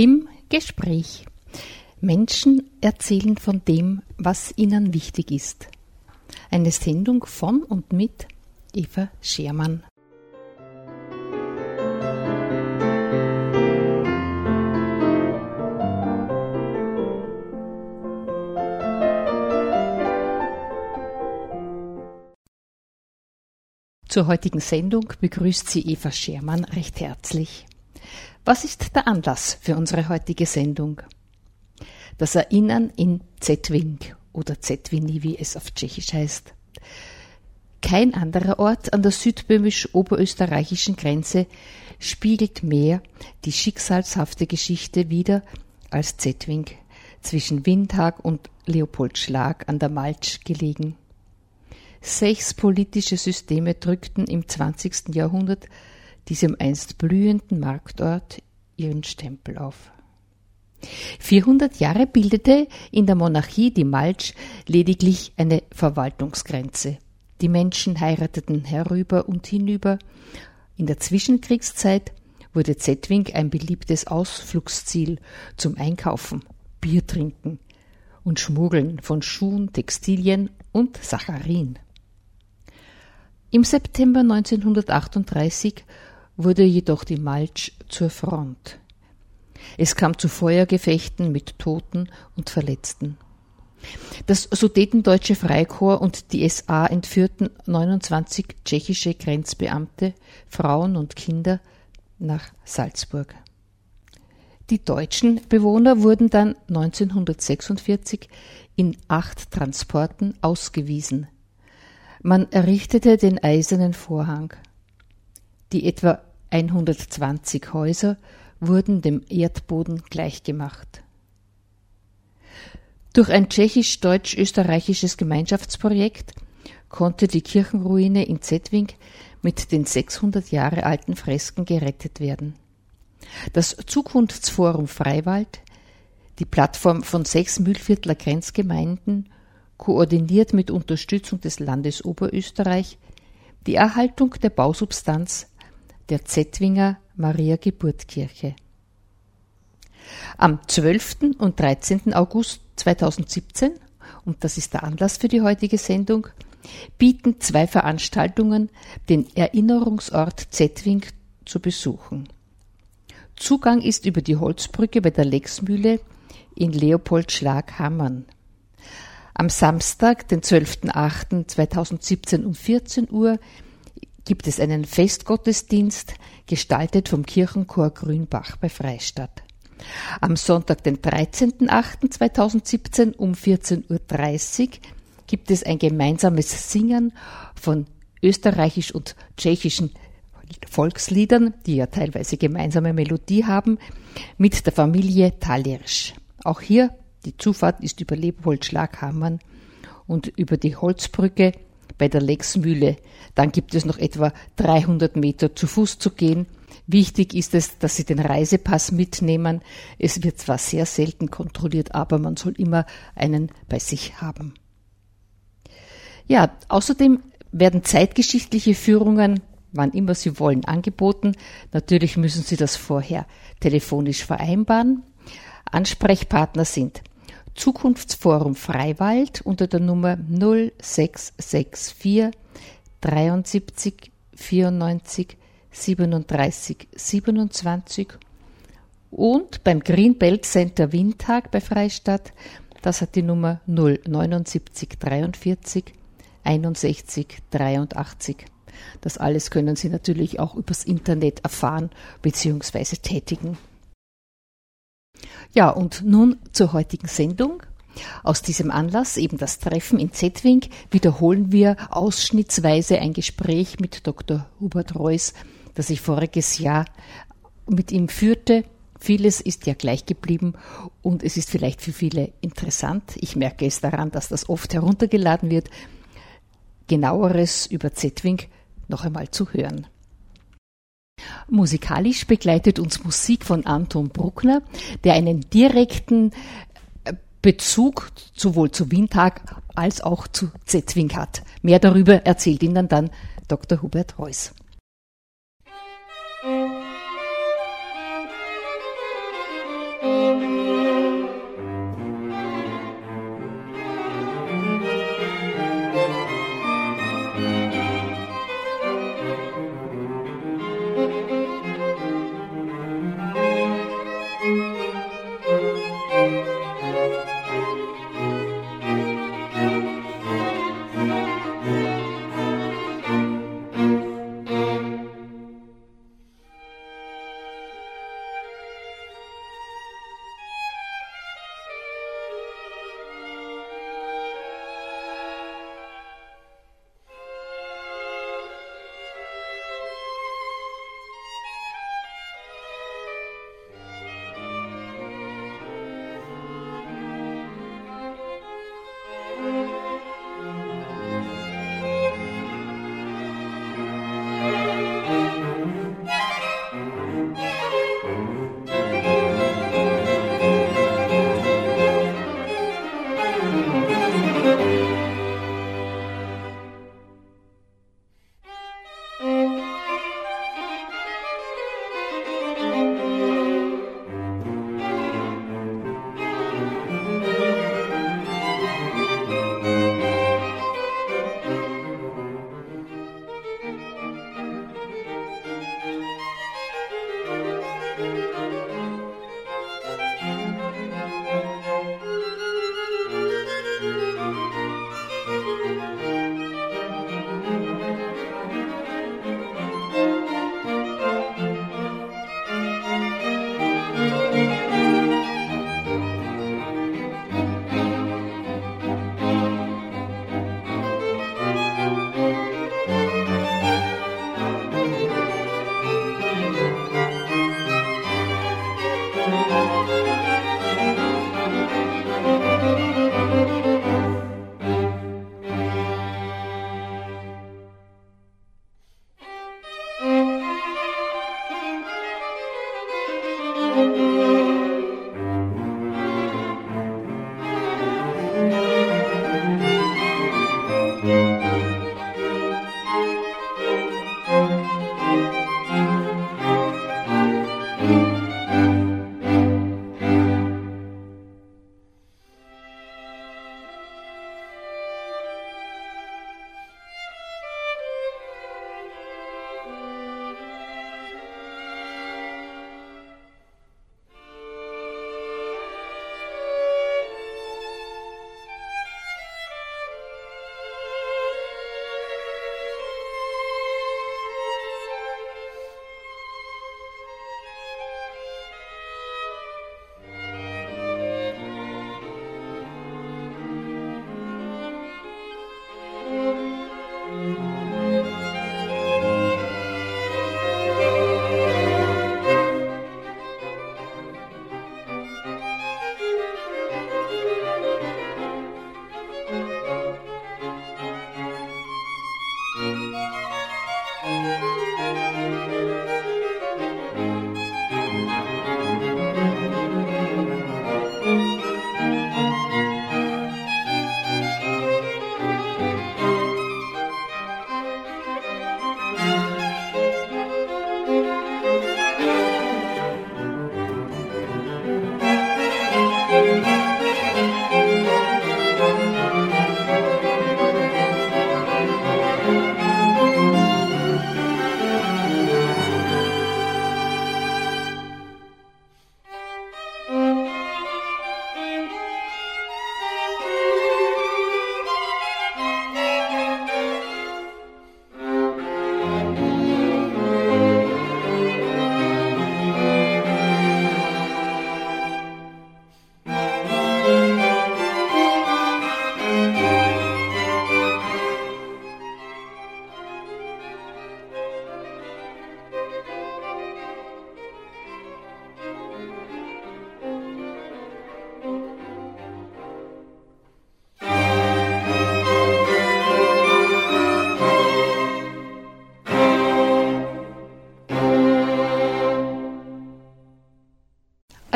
Im Gespräch. Menschen erzählen von dem, was ihnen wichtig ist. Eine Sendung von und mit Eva Schermann. Zur heutigen Sendung begrüßt sie Eva Schermann recht herzlich. Was ist der Anlass für unsere heutige Sendung? Das Erinnern in Zetwing oder Zetwini, wie es auf Tschechisch heißt. Kein anderer Ort an der südböhmisch-oberösterreichischen Grenze spiegelt mehr die schicksalshafte Geschichte wider als Zetwing, zwischen Windhag und Leopoldschlag an der Malsch gelegen. Sechs politische Systeme drückten im 20. Jahrhundert diesem einst blühenden Marktort ihren Stempel auf. 400 Jahre bildete in der Monarchie die Malsch lediglich eine Verwaltungsgrenze. Die Menschen heirateten herüber und hinüber. In der Zwischenkriegszeit wurde Zetwing ein beliebtes Ausflugsziel zum Einkaufen, Bier trinken und Schmuggeln von Schuhen, Textilien und Sacharin. Im September 1938 wurde jedoch die Malsch zur Front. Es kam zu Feuergefechten mit Toten und Verletzten. Das Sudetendeutsche Freikorps und die SA entführten 29 tschechische Grenzbeamte, Frauen und Kinder nach Salzburg. Die deutschen Bewohner wurden dann 1946 in acht Transporten ausgewiesen. Man errichtete den eisernen Vorhang. Die etwa 120 Häuser wurden dem Erdboden gleichgemacht. Durch ein tschechisch-deutsch-österreichisches Gemeinschaftsprojekt konnte die Kirchenruine in Zetwing mit den 600 Jahre alten Fresken gerettet werden. Das Zukunftsforum Freiwald, die Plattform von sechs Mühlviertler Grenzgemeinden, koordiniert mit Unterstützung des Landes Oberösterreich die Erhaltung der Bausubstanz der Zettwinger Maria Geburtkirche. Am 12. und 13. August 2017, und das ist der Anlass für die heutige Sendung, bieten zwei Veranstaltungen den Erinnerungsort Zettwing zu besuchen. Zugang ist über die Holzbrücke bei der Lexmühle in Leopoldschlag-Hammern. Am Samstag, den 12.08.2017 um 14 Uhr gibt es einen Festgottesdienst, gestaltet vom Kirchenchor Grünbach bei Freistadt. Am Sonntag, den 13.08.2017 um 14.30 Uhr gibt es ein gemeinsames Singen von österreichisch und tschechischen Volksliedern, die ja teilweise gemeinsame Melodie haben, mit der Familie Talirsch. Auch hier, die Zufahrt ist über Leopold Schlaghammern und über die Holzbrücke bei der Lexmühle. Dann gibt es noch etwa 300 Meter zu Fuß zu gehen. Wichtig ist es, dass Sie den Reisepass mitnehmen. Es wird zwar sehr selten kontrolliert, aber man soll immer einen bei sich haben. Ja, außerdem werden zeitgeschichtliche Führungen, wann immer Sie wollen, angeboten. Natürlich müssen Sie das vorher telefonisch vereinbaren. Ansprechpartner sind Zukunftsforum Freiwald unter der Nummer 0664 73 94 37 27 und beim Greenbelt Center Windtag bei Freistadt, das hat die Nummer 079 43 61 83. Das alles können Sie natürlich auch übers Internet erfahren bzw. tätigen. Ja, und nun zur heutigen Sendung. Aus diesem Anlass, eben das Treffen in Zetwing, wiederholen wir ausschnittsweise ein Gespräch mit Dr. Hubert Reuss, das ich voriges Jahr mit ihm führte. Vieles ist ja gleich geblieben und es ist vielleicht für viele interessant. Ich merke es daran, dass das oft heruntergeladen wird, genaueres über Zetwing noch einmal zu hören. Musikalisch begleitet uns Musik von Anton Bruckner, der einen direkten äh, Bezug sowohl zu Windtag als auch zu Zetzwing hat. Mehr darüber erzählt Ihnen dann Dr. Hubert Reuss.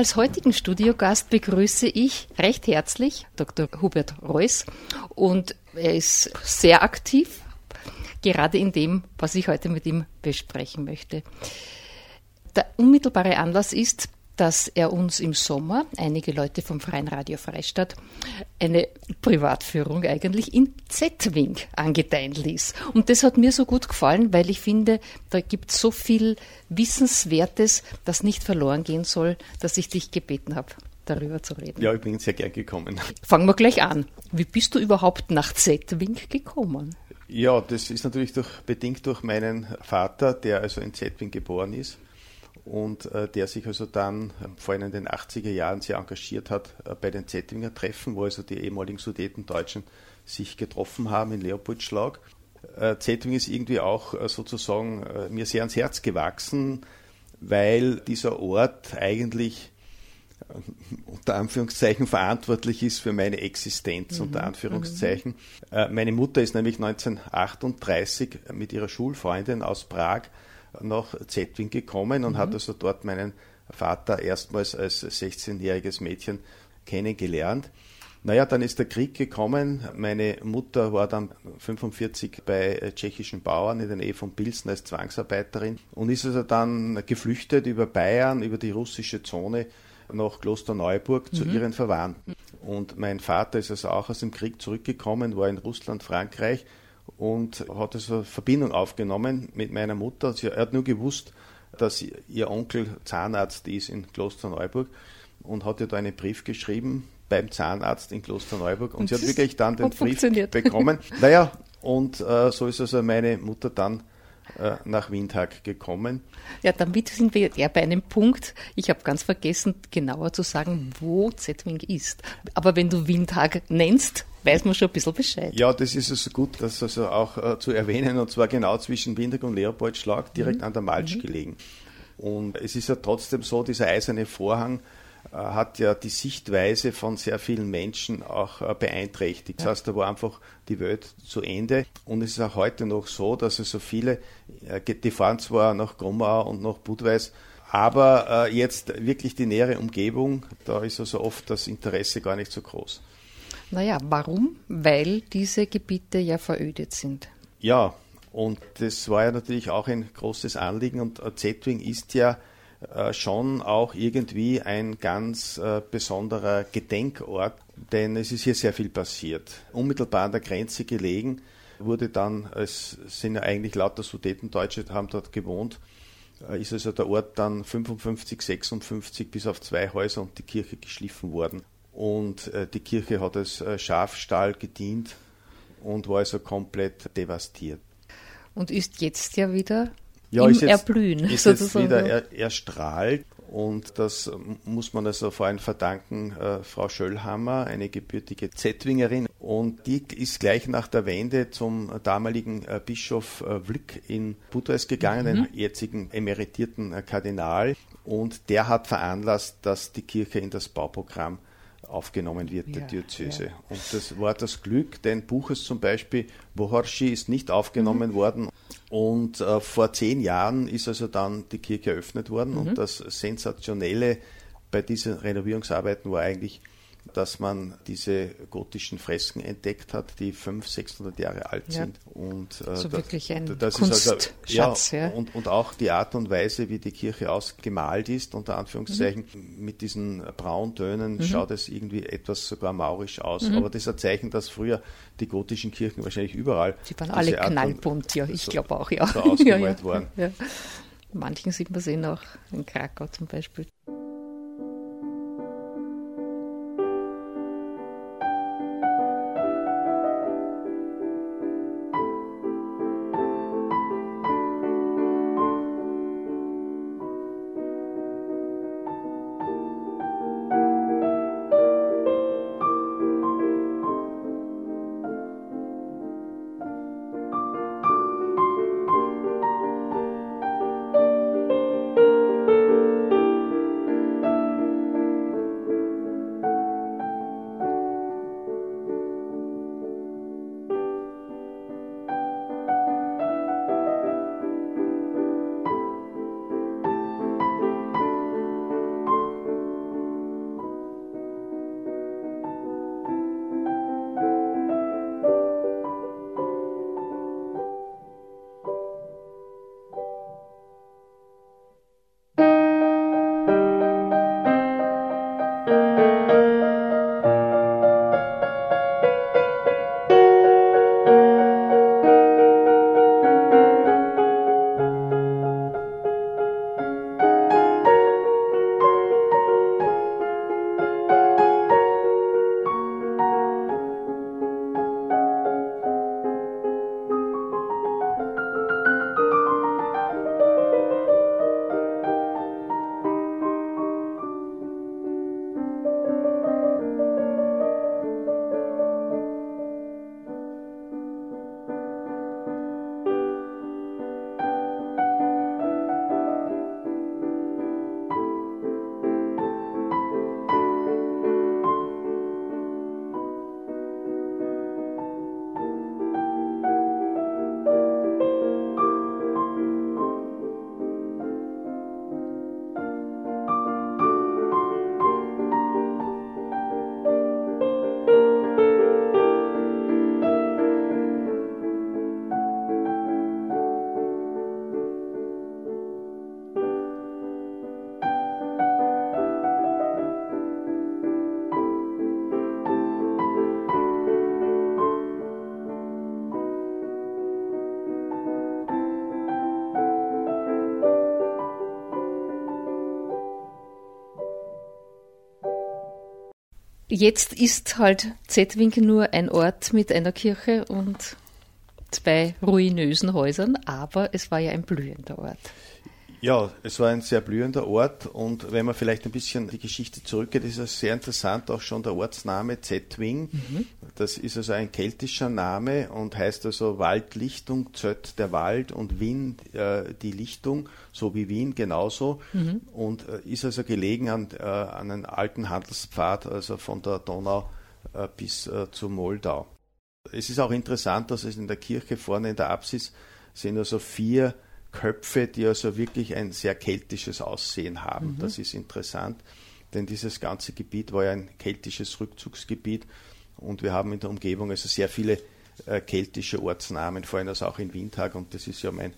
Als heutigen Studiogast begrüße ich recht herzlich Dr. Hubert Reuss und er ist sehr aktiv, gerade in dem, was ich heute mit ihm besprechen möchte. Der unmittelbare Anlass ist, dass er uns im Sommer, einige Leute vom Freien Radio Freistadt, eine Privatführung eigentlich in Z-Wing angedeihen ließ. Und das hat mir so gut gefallen, weil ich finde, da gibt es so viel Wissenswertes, das nicht verloren gehen soll, dass ich dich gebeten habe, darüber zu reden. Ja, ich bin sehr gern gekommen. Fangen wir gleich an. Wie bist du überhaupt nach Z-Wing gekommen? Ja, das ist natürlich durch, bedingt durch meinen Vater, der also in Z-Wing geboren ist und äh, der sich also dann äh, vor allem in den 80er Jahren sehr engagiert hat äh, bei den Zettinger Treffen, wo also die ehemaligen Sudetendeutschen sich getroffen haben in Leopoldschlag. Äh, Zetting ist irgendwie auch äh, sozusagen äh, mir sehr ans Herz gewachsen, weil dieser Ort eigentlich unter Anführungszeichen verantwortlich ist für meine Existenz, mhm. unter Anführungszeichen. Mhm. Meine Mutter ist nämlich 1938 mit ihrer Schulfreundin aus Prag nach Zetwin gekommen und mhm. hat also dort meinen Vater erstmals als 16-jähriges Mädchen kennengelernt. Naja, dann ist der Krieg gekommen. Meine Mutter war dann 45 bei tschechischen Bauern in der Nähe von Pilsen als Zwangsarbeiterin und ist also dann geflüchtet über Bayern, über die russische Zone nach Klosterneuburg mhm. zu ihren Verwandten. Und mein Vater ist also auch aus dem Krieg zurückgekommen, war in Russland, Frankreich und hat also Verbindung aufgenommen mit meiner Mutter. Sie, er hat nur gewusst, dass ihr Onkel Zahnarzt ist in Klosterneuburg und hat ihr da einen Brief geschrieben beim Zahnarzt in Klosterneuburg und, und sie hat wirklich dann den Brief bekommen. Naja, und äh, so ist also meine Mutter dann äh, nach Windhag gekommen. Ja, damit sind wir ja bei einem Punkt. Ich habe ganz vergessen, genauer zu sagen, wo Zetwing ist. Aber wenn du Windhag nennst, weiß man schon ein bisschen Bescheid. Ja, das ist also gut, das also auch äh, zu erwähnen, und zwar genau zwischen Windhag und Leopoldschlag, direkt mhm. an der Malsch mhm. gelegen. Und es ist ja trotzdem so, dieser eiserne Vorhang äh, hat ja die Sichtweise von sehr vielen Menschen auch äh, beeinträchtigt. Das heißt, da war einfach die Welt zu Ende. Und es ist auch heute noch so, dass es so viele, äh, die fahren zwar nach Gromau und nach Budweis, aber jetzt wirklich die nähere Umgebung, da ist also oft das Interesse gar nicht so groß. Naja, warum? Weil diese Gebiete ja verödet sind. Ja, und das war ja natürlich auch ein großes Anliegen und Zetwing ist ja äh, schon auch irgendwie ein ganz äh, besonderer Gedenkort, denn es ist hier sehr viel passiert. Unmittelbar an der Grenze gelegen wurde dann, es sind ja eigentlich lauter Sudetendeutsche, haben dort gewohnt, äh, ist also der Ort dann 55, 56 bis auf zwei Häuser und die Kirche geschliffen worden. Und die Kirche hat als Schafstall gedient und war also komplett devastiert. Und ist jetzt ja wieder ja, im ist jetzt, Erblühen. Ist jetzt wieder er, erstrahlt und das muss man also vor allem verdanken äh, Frau Schöllhammer, eine gebürtige Zettwingerin und die ist gleich nach der Wende zum damaligen äh, Bischof äh, Wlick in Budweis gegangen, mhm. den jetzigen emeritierten äh, Kardinal und der hat veranlasst, dass die Kirche in das Bauprogramm aufgenommen wird, der ja, Diözese. Ja. Und das war das Glück, denn Buches zum Beispiel, Bohorschi ist nicht aufgenommen mhm. worden. Und äh, vor zehn Jahren ist also dann die Kirche eröffnet worden. Mhm. Und das Sensationelle bei diesen Renovierungsarbeiten war eigentlich, dass man diese gotischen Fresken entdeckt hat, die 500, 600 Jahre alt ja. sind. Und, äh, also wirklich ein das Kunstschatz. Also, ja, ja. Und, und auch die Art und Weise, wie die Kirche ausgemalt ist, unter Anführungszeichen, mhm. mit diesen Brauntönen mhm. schaut es irgendwie etwas sogar maurisch aus. Mhm. Aber das ist ein Zeichen, dass früher die gotischen Kirchen wahrscheinlich überall. Die waren alle knallbunt, ja, ich so, glaube auch, ja. So ausgemalt ja, worden. Manchen sieht man sehen auch in Krakau zum Beispiel. Jetzt ist halt Zetwinkel nur ein Ort mit einer Kirche und zwei ruinösen Häusern, aber es war ja ein blühender Ort. Ja, es war ein sehr blühender Ort und wenn man vielleicht ein bisschen die Geschichte zurückgeht, ist es sehr interessant auch schon der Ortsname Zetwing. Mhm. Das ist also ein keltischer Name und heißt also Waldlichtung, Zött der Wald und Wien äh, die Lichtung, so wie Wien genauso mhm. und äh, ist also gelegen an, äh, an einem alten Handelspfad, also von der Donau äh, bis äh, zu Moldau. Es ist auch interessant, dass es in der Kirche vorne in der Apsis sind also vier Köpfe, die also wirklich ein sehr keltisches Aussehen haben. Mhm. Das ist interessant, denn dieses ganze Gebiet war ja ein keltisches Rückzugsgebiet und wir haben in der Umgebung also sehr viele äh, keltische Ortsnamen, vor allem also auch in Windhag und das ist ja mein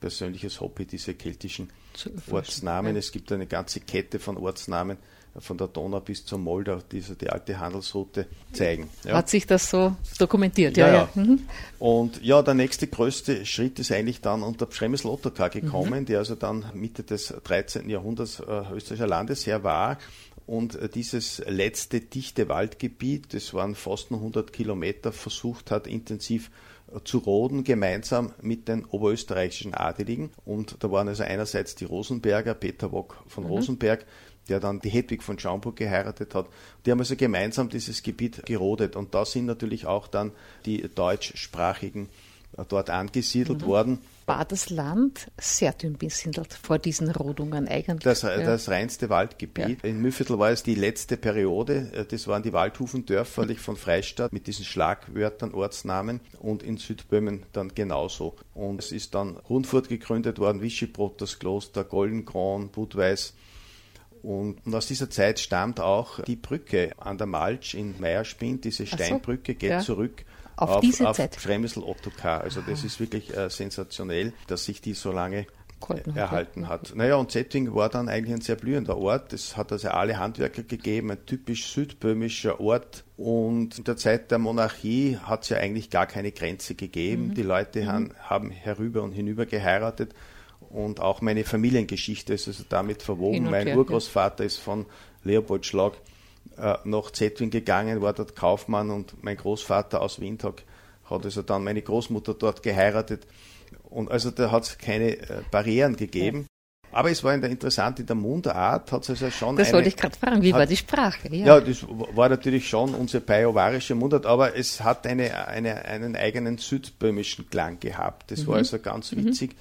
persönliches Hobby, diese keltischen Ortsnamen. Es gibt eine ganze Kette von Ortsnamen, von der Donau bis zur Moldau, diese die alte Handelsroute zeigen. Ja. Hat sich das so dokumentiert, ja. ja. ja. Mhm. Und ja, der nächste größte Schritt ist eigentlich dann unter Przemysl Ottokar gekommen, mhm. der also dann Mitte des 13. Jahrhunderts äh, österreichischer Landesherr war. Und äh, dieses letzte dichte Waldgebiet, das waren fast nur 100 Kilometer, versucht hat, intensiv äh, zu roden, gemeinsam mit den oberösterreichischen Adeligen. Und da waren also einerseits die Rosenberger, Peter Wock von mhm. Rosenberg, der dann die Hedwig von Schaumburg geheiratet hat. Die haben also gemeinsam dieses Gebiet gerodet und da sind natürlich auch dann die deutschsprachigen äh, dort angesiedelt mhm. worden. War das Land sehr dünn besiedelt vor diesen Rodungen eigentlich? Das, ja. das reinste Waldgebiet. Ja. In Mühlviertel war es die letzte Periode. Äh, das waren die Waldhufendörfer von Freistadt mit diesen Schlagwörtern, Ortsnamen und in Südböhmen dann genauso. Und es ist dann Rundfurt gegründet worden, Wischebrot, das Kloster, Goldenkron, Budweis Und, und, aus dieser Zeit stammt auch die Brücke an der Malch in Meierspind, diese Steinbrücke geht ja. zurück auf, auf diese auf Zeit. Schremsel Ottokar. Also das ist wirklich äh, sensationell, dass sich die so lange äh, erhalten hat. Naja, und Zettwing war dann eigentlich ein sehr blühender Ort. Es hat also alle Handwerker gegeben, ein typisch südböhmischer Ort. Und in der Zeit der Monarchie hat es ja eigentlich gar keine Grenze gegeben. Mhm. Die Leute mhm. haben, haben herüber und hinüber geheiratet. Und auch meine Familiengeschichte ist also damit verwoben. Mein her, Urgroßvater ja. ist von Leopoldschlag äh, nach Zetwin gegangen, war dort Kaufmann und mein Großvater aus Windhoek hat also dann meine Großmutter dort geheiratet. Und also da hat es keine äh, Barrieren gegeben. Ja. Aber es war in der, interessant, in der Mundart hat es also schon. Das eine, wollte ich gerade fragen, wie hat, war die Sprache? Ja. ja. das war natürlich schon unsere bayovarische Mundart, aber es hat eine, eine, einen eigenen südböhmischen Klang gehabt. Das mhm. war also ganz mhm. witzig, mhm.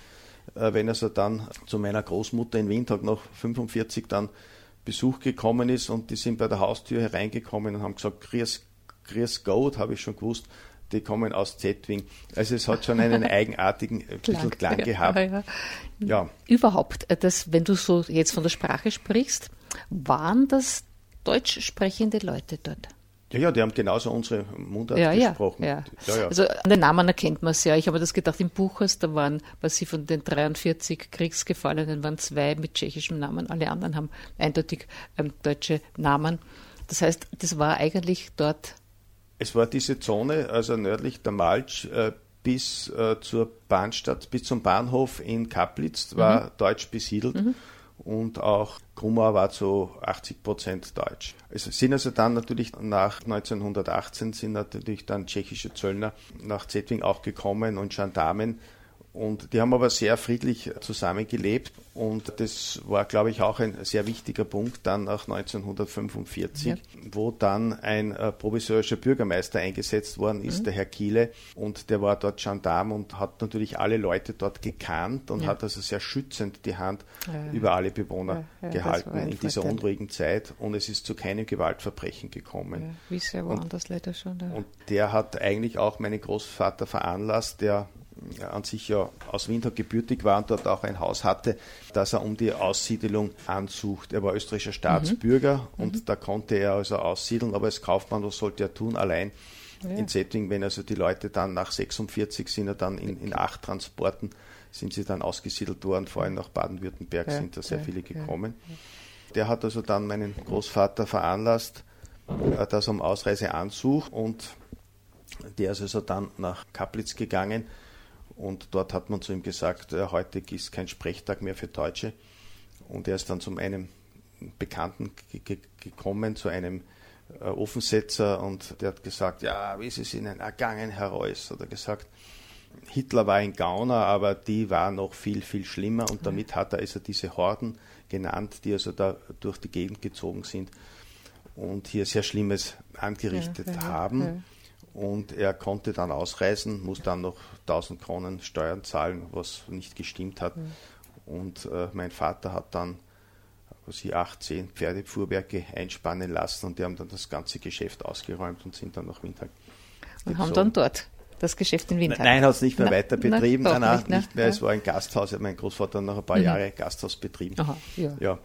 Wenn also dann zu meiner Großmutter in Windhoek noch 45 dann Besuch gekommen ist und die sind bei der Haustür hereingekommen und haben gesagt, Grüß, Grüß Gott, habe ich schon gewusst, die kommen aus Zetwing. Also es hat schon einen eigenartigen äh, Klang, Klang gehabt. Ja, ja. ja. Überhaupt, äh, das, wenn du so jetzt von der Sprache sprichst, waren das deutsch sprechende Leute dort? Ja, ja, die haben genauso unsere Mundart ja, gesprochen. Ja, ja. ja, Also an den Namen erkennt man es ja. Ich habe das gedacht, im Buchers, da waren, was sie von den 43 Kriegsgefallenen waren zwei mit tschechischem Namen, alle anderen haben eindeutig ähm, deutsche Namen. Das heißt, das war eigentlich dort. Es war diese Zone, also nördlich der Malch äh, bis äh, zur Bahnstadt, bis zum Bahnhof in Kaplitz, war mhm. deutsch besiedelt. Mhm und auch Grumau war zu 80 Prozent deutsch. Es sind also dann natürlich nach 1918 sind natürlich dann tschechische Zöllner nach Zetwing auch gekommen und Gendarmen und die haben aber sehr friedlich zusammengelebt und das war, glaube ich, auch ein sehr wichtiger Punkt dann nach 1945, ja. wo dann ein äh, provisorischer Bürgermeister eingesetzt worden ist, mhm. der Herr Kiele, und der war dort Gendarm und hat natürlich alle Leute dort gekannt und ja. hat also sehr schützend die Hand ja, über alle Bewohner gehalten in dieser unruhigen Zeit und es ist zu keinem Gewaltverbrechen gekommen. wie sehr woanders leider schon. Und der hat eigentlich auch meinen Großvater veranlasst, der an sich ja aus Windhoek gebürtig war und dort auch ein Haus hatte, dass er um die Aussiedelung ansucht. Er war österreichischer Staatsbürger mhm. und mhm. da konnte er also aussiedeln, aber als Kaufmann, was sollte er tun? Allein ja. in Setting, wenn also die Leute dann nach 46 sind er dann in, in acht Transporten sind sie dann ausgesiedelt worden, vor allem nach Baden-Württemberg ja, sind da sehr ja, viele gekommen. Der hat also dann meinen Großvater veranlasst, äh, dass er um Ausreise ansucht und der ist also dann nach Kaplitz gegangen und dort hat man zu ihm gesagt, äh, heute ist kein Sprechtag mehr für Deutsche. Und er ist dann zu einem Bekannten gekommen, zu einem äh, Ofensetzer und der hat gesagt, ja, wie ist es Ihnen ergangen, Herr Reuss? Hat er gesagt, Hitler war ein Gauner, aber die war noch viel, viel schlimmer und damit hat er also diese Horden genannt, die also da durch die Gegend gezogen sind und hier sehr Schlimmes angerichtet ja, ja, haben. Ja und er konnte dann ausreisen, muss dann noch 1000 Kronen Steuern zahlen, was nicht gestimmt hat. Mhm. Und äh, mein Vater hat dann sie 18 Pferdefuhrwerke einspannen lassen und die haben dann das ganze Geschäft ausgeräumt und sind dann nach Windhag. Und haben dann dort das Geschäft in Windhag? Nein, hat es nicht mehr na, weiter betrieben, na, danach nicht, ne? nicht mehr. Ja. Es war ein Gasthaus, mein Großvater hat noch ein paar mhm. Jahre Gasthaus betrieben. Aha, ja. ja.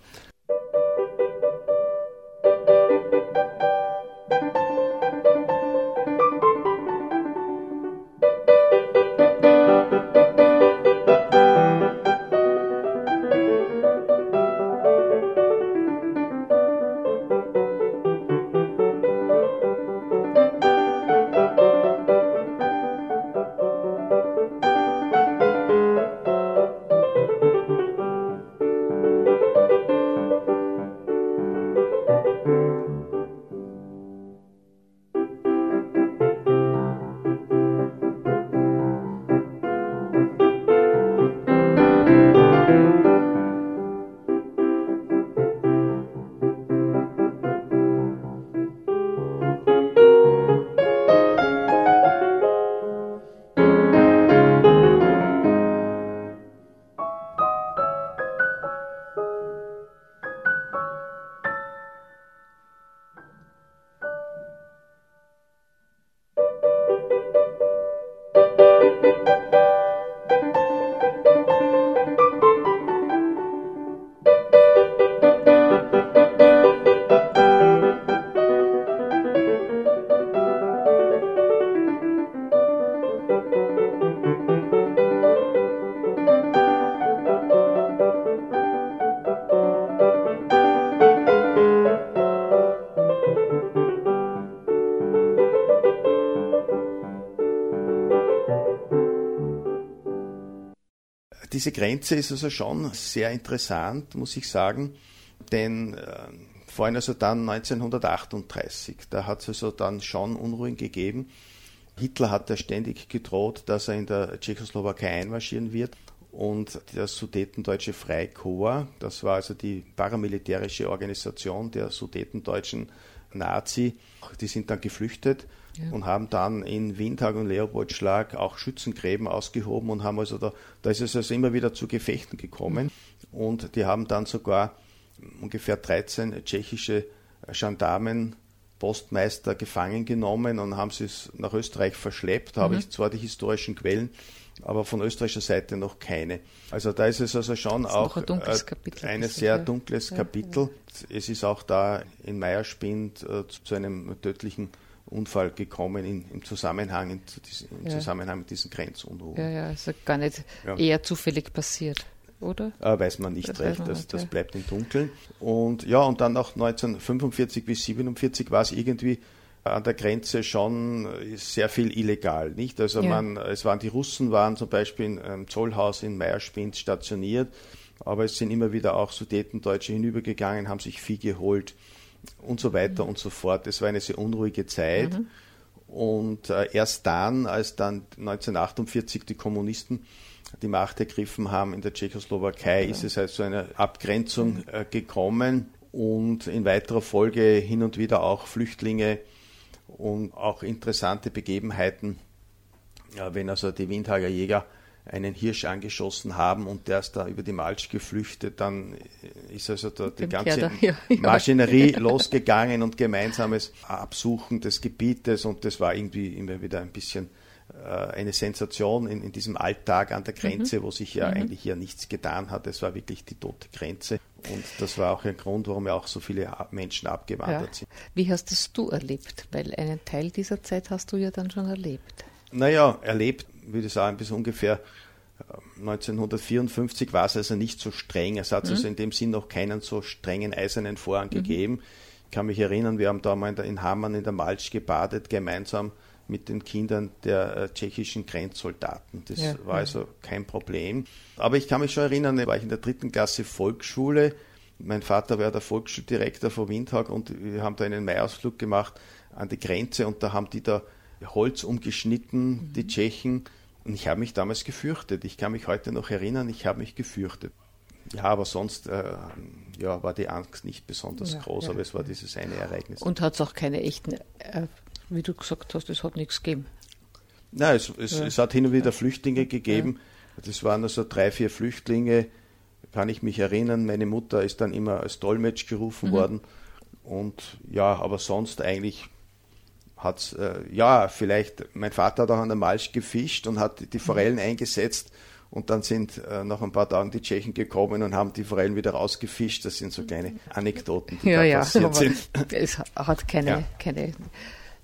Diese Grenze ist also schon sehr interessant, muss ich sagen, denn äh, vor allem also dann 1938, da hat es also dann schon Unruhen gegeben. Hitler hat ja ständig gedroht, dass er in der Tschechoslowakei einmarschieren wird und der Sudetendeutsche Freikorps, das war also die paramilitärische Organisation der sudetendeutschen Nazi, die sind dann geflüchtet ja. und haben dann in Windhag und Leopoldschlag auch Schützengräben ausgehoben und haben also da, da ist es also immer wieder zu Gefechten gekommen und die haben dann sogar ungefähr 13 tschechische Gendarmen Postmeister gefangen genommen und haben sie nach Österreich verschleppt. Da mhm. habe ich zwar die historischen Quellen, aber von österreichischer Seite noch keine. Also da ist es also schon auch ein, äh, ein sehr dunkles ja. Kapitel. Es ist auch da in Meierspind äh, zu einem tödlichen Unfall gekommen in, im Zusammenhang, in, im ja. Zusammenhang mit diesen Grenzunruhen. Ja, ja, also gar nicht ja. eher zufällig passiert, oder? Äh, weiß man nicht das recht, man das, nicht, das ja. bleibt im Dunkeln. Und ja, und dann auch 1945 bis 1947 war es irgendwie an der Grenze schon sehr viel illegal, nicht? Also man, es waren die Russen waren zum Beispiel im Zollhaus in Meierspind stationiert, aber es sind immer wieder auch Sudetendeutsche hinübergegangen, haben sich Vieh geholt und so weiter mhm. und so fort. Es war eine sehr unruhige Zeit. Mhm. Und äh, erst dann, als dann 1948 die Kommunisten die Macht ergriffen haben in der Tschechoslowakei, ja. ist es halt zu einer Abgrenzung mhm. äh, gekommen und in weiterer Folge hin und wieder auch Flüchtlinge und auch interessante Begebenheiten, ja, wenn also die Windhager Jäger einen Hirsch angeschossen haben und der ist da über die Malsch geflüchtet, dann ist also da die ganze ja, ja. Maschinerie losgegangen und gemeinsames Absuchen des Gebietes und das war irgendwie immer wieder ein bisschen äh, eine Sensation in, in, diesem Alltag an der Grenze, mhm. wo sich ja mhm. eigentlich hier nichts getan hat. Es war wirklich die tote Grenze. Und das war auch ein Grund, warum ja auch so viele Menschen abgewandert ja. sind. Wie hast das du erlebt? Weil einen Teil dieser Zeit hast du ja dann schon erlebt. Naja, erlebt, würde ich sagen, bis ungefähr 1954 äh, war es also nicht so streng. Es hat mhm. also in dem Sinn noch keinen so strengen eisernen Vorhang mhm. gegeben. Ich kann mich erinnern, wir haben da mal in, Hamann in der Malsch gebadet, gemeinsam mit den Kindern der äh, tschechischen Grenzsoldaten. Das ja, war also kein Problem. Aber ich kann mich schon erinnern, da war ich in der dritten Klasse Volksschule. Mein Vater war der Volksschuldirektor von Windhag und wir haben da einen Maiausflug gemacht an die Grenze und da haben die da Holz umgeschnitten, mhm. die Tschechen. Und ich habe mich damals gefürchtet. Ich kann mich heute noch erinnern, ich habe mich gefürchtet. Ja, aber sonst äh, ja, war die Angst nicht besonders ja, groß, ja, aber es war dieses eine Ereignis. Und hat es auch keine echten äh, wie du gesagt hast, es hat nichts gegeben. Nein, es, es, es hat hin und wieder Flüchtlinge gegeben. Das waren also drei, vier Flüchtlinge, kann ich mich erinnern. Meine Mutter ist dann immer als Dolmetsch gerufen mhm. worden. Und ja, aber sonst eigentlich hat äh, ja, vielleicht, mein Vater hat auch an der Malsch gefischt und hat die Forellen eingesetzt. Und dann sind äh, nach ein paar Tagen die Tschechen gekommen und haben die Forellen wieder rausgefischt. Das sind so kleine Anekdoten, die ja, da ja, passiert sind. Es hat keine, ja. keine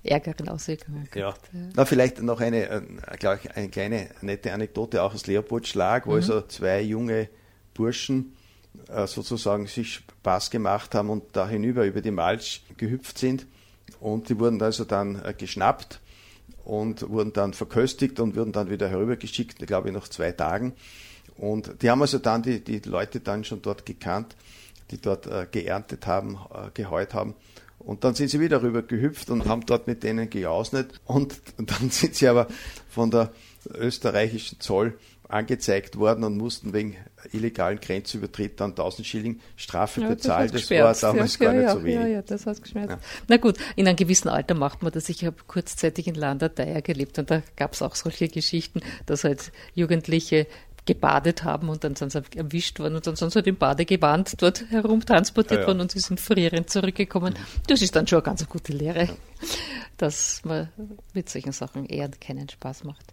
ärgeren Auswirkungen Ja. ja. Na, vielleicht noch eine, äh, ich, eine kleine nette Anekdote auch aus Leopoldschlag, wo mhm. also zwei junge Burschen äh, sozusagen sich Spaß gemacht haben und da hinüber über die Malsch gehüpft sind. Und die wurden also dann äh, geschnappt und wurden dann verköstigt und wurden dann wieder herübergeschickt, glaube ich, nach zwei Tagen. Und die haben also dann die, die Leute dann schon dort gekannt, die dort äh, geerntet haben, äh, geheut haben. Und dann sind sie wieder rüber gehüpft und haben dort mit denen gejausnet. Und dann sind sie aber von der österreichischen Zoll angezeigt worden und mussten wegen illegalen Grenzübertritt dann 1000 Schilling Strafe ja, bezahlen. Das, das war damals ja, gar ja, nicht so wenig. Ja, ja, das hat geschmerzt. Na gut, in einem gewissen Alter macht man das. Ich habe kurzzeitig in Landerdeier gelebt und da gab es auch solche Geschichten, dass halt Jugendliche gebadet haben und dann sind sie erwischt worden und dann sind sie halt im Badegewand dort herumtransportiert ja, ja. worden und sie sind frierend zurückgekommen. Das ist dann schon eine ganz gute Lehre, dass man mit solchen Sachen eher keinen Spaß macht.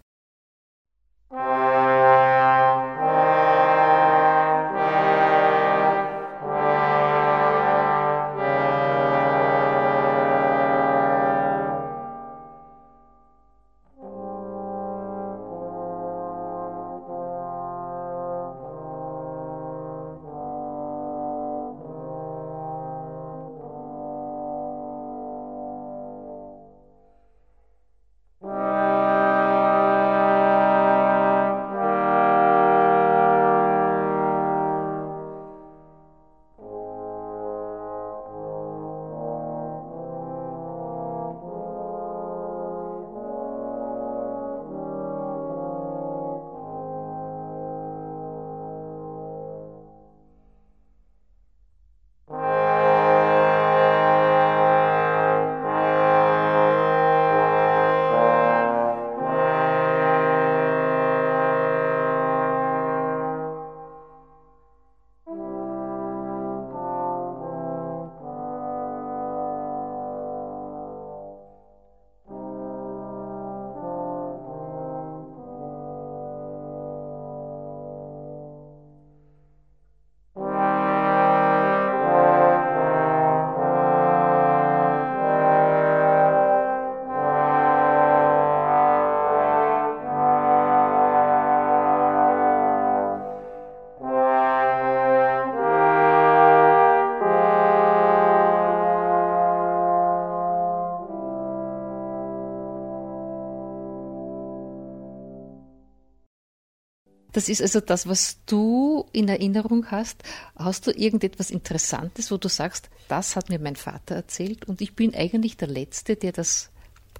Das ist also das, was du in Erinnerung hast. Hast du irgendetwas Interessantes, wo du sagst, das hat mir mein Vater erzählt und ich bin eigentlich der Letzte, der das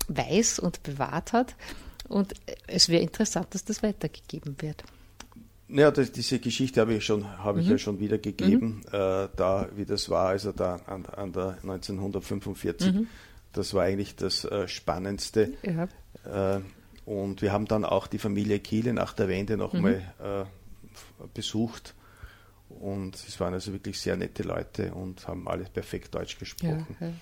weiß und bewahrt hat und es wäre interessant, dass das weitergegeben wird. Ja, das, diese Geschichte habe ich schon, habe mhm. ich ja schon wiedergegeben, mhm. äh, da wie das war, also da an, an der 1945. Mhm. Das war eigentlich das äh, Spannendste. Ja. Äh, und wir haben dann auch die Familie Kiele nach der Wende nochmal mhm. äh, besucht. Und es waren also wirklich sehr nette Leute und haben alle perfekt Deutsch gesprochen. Ja, ja.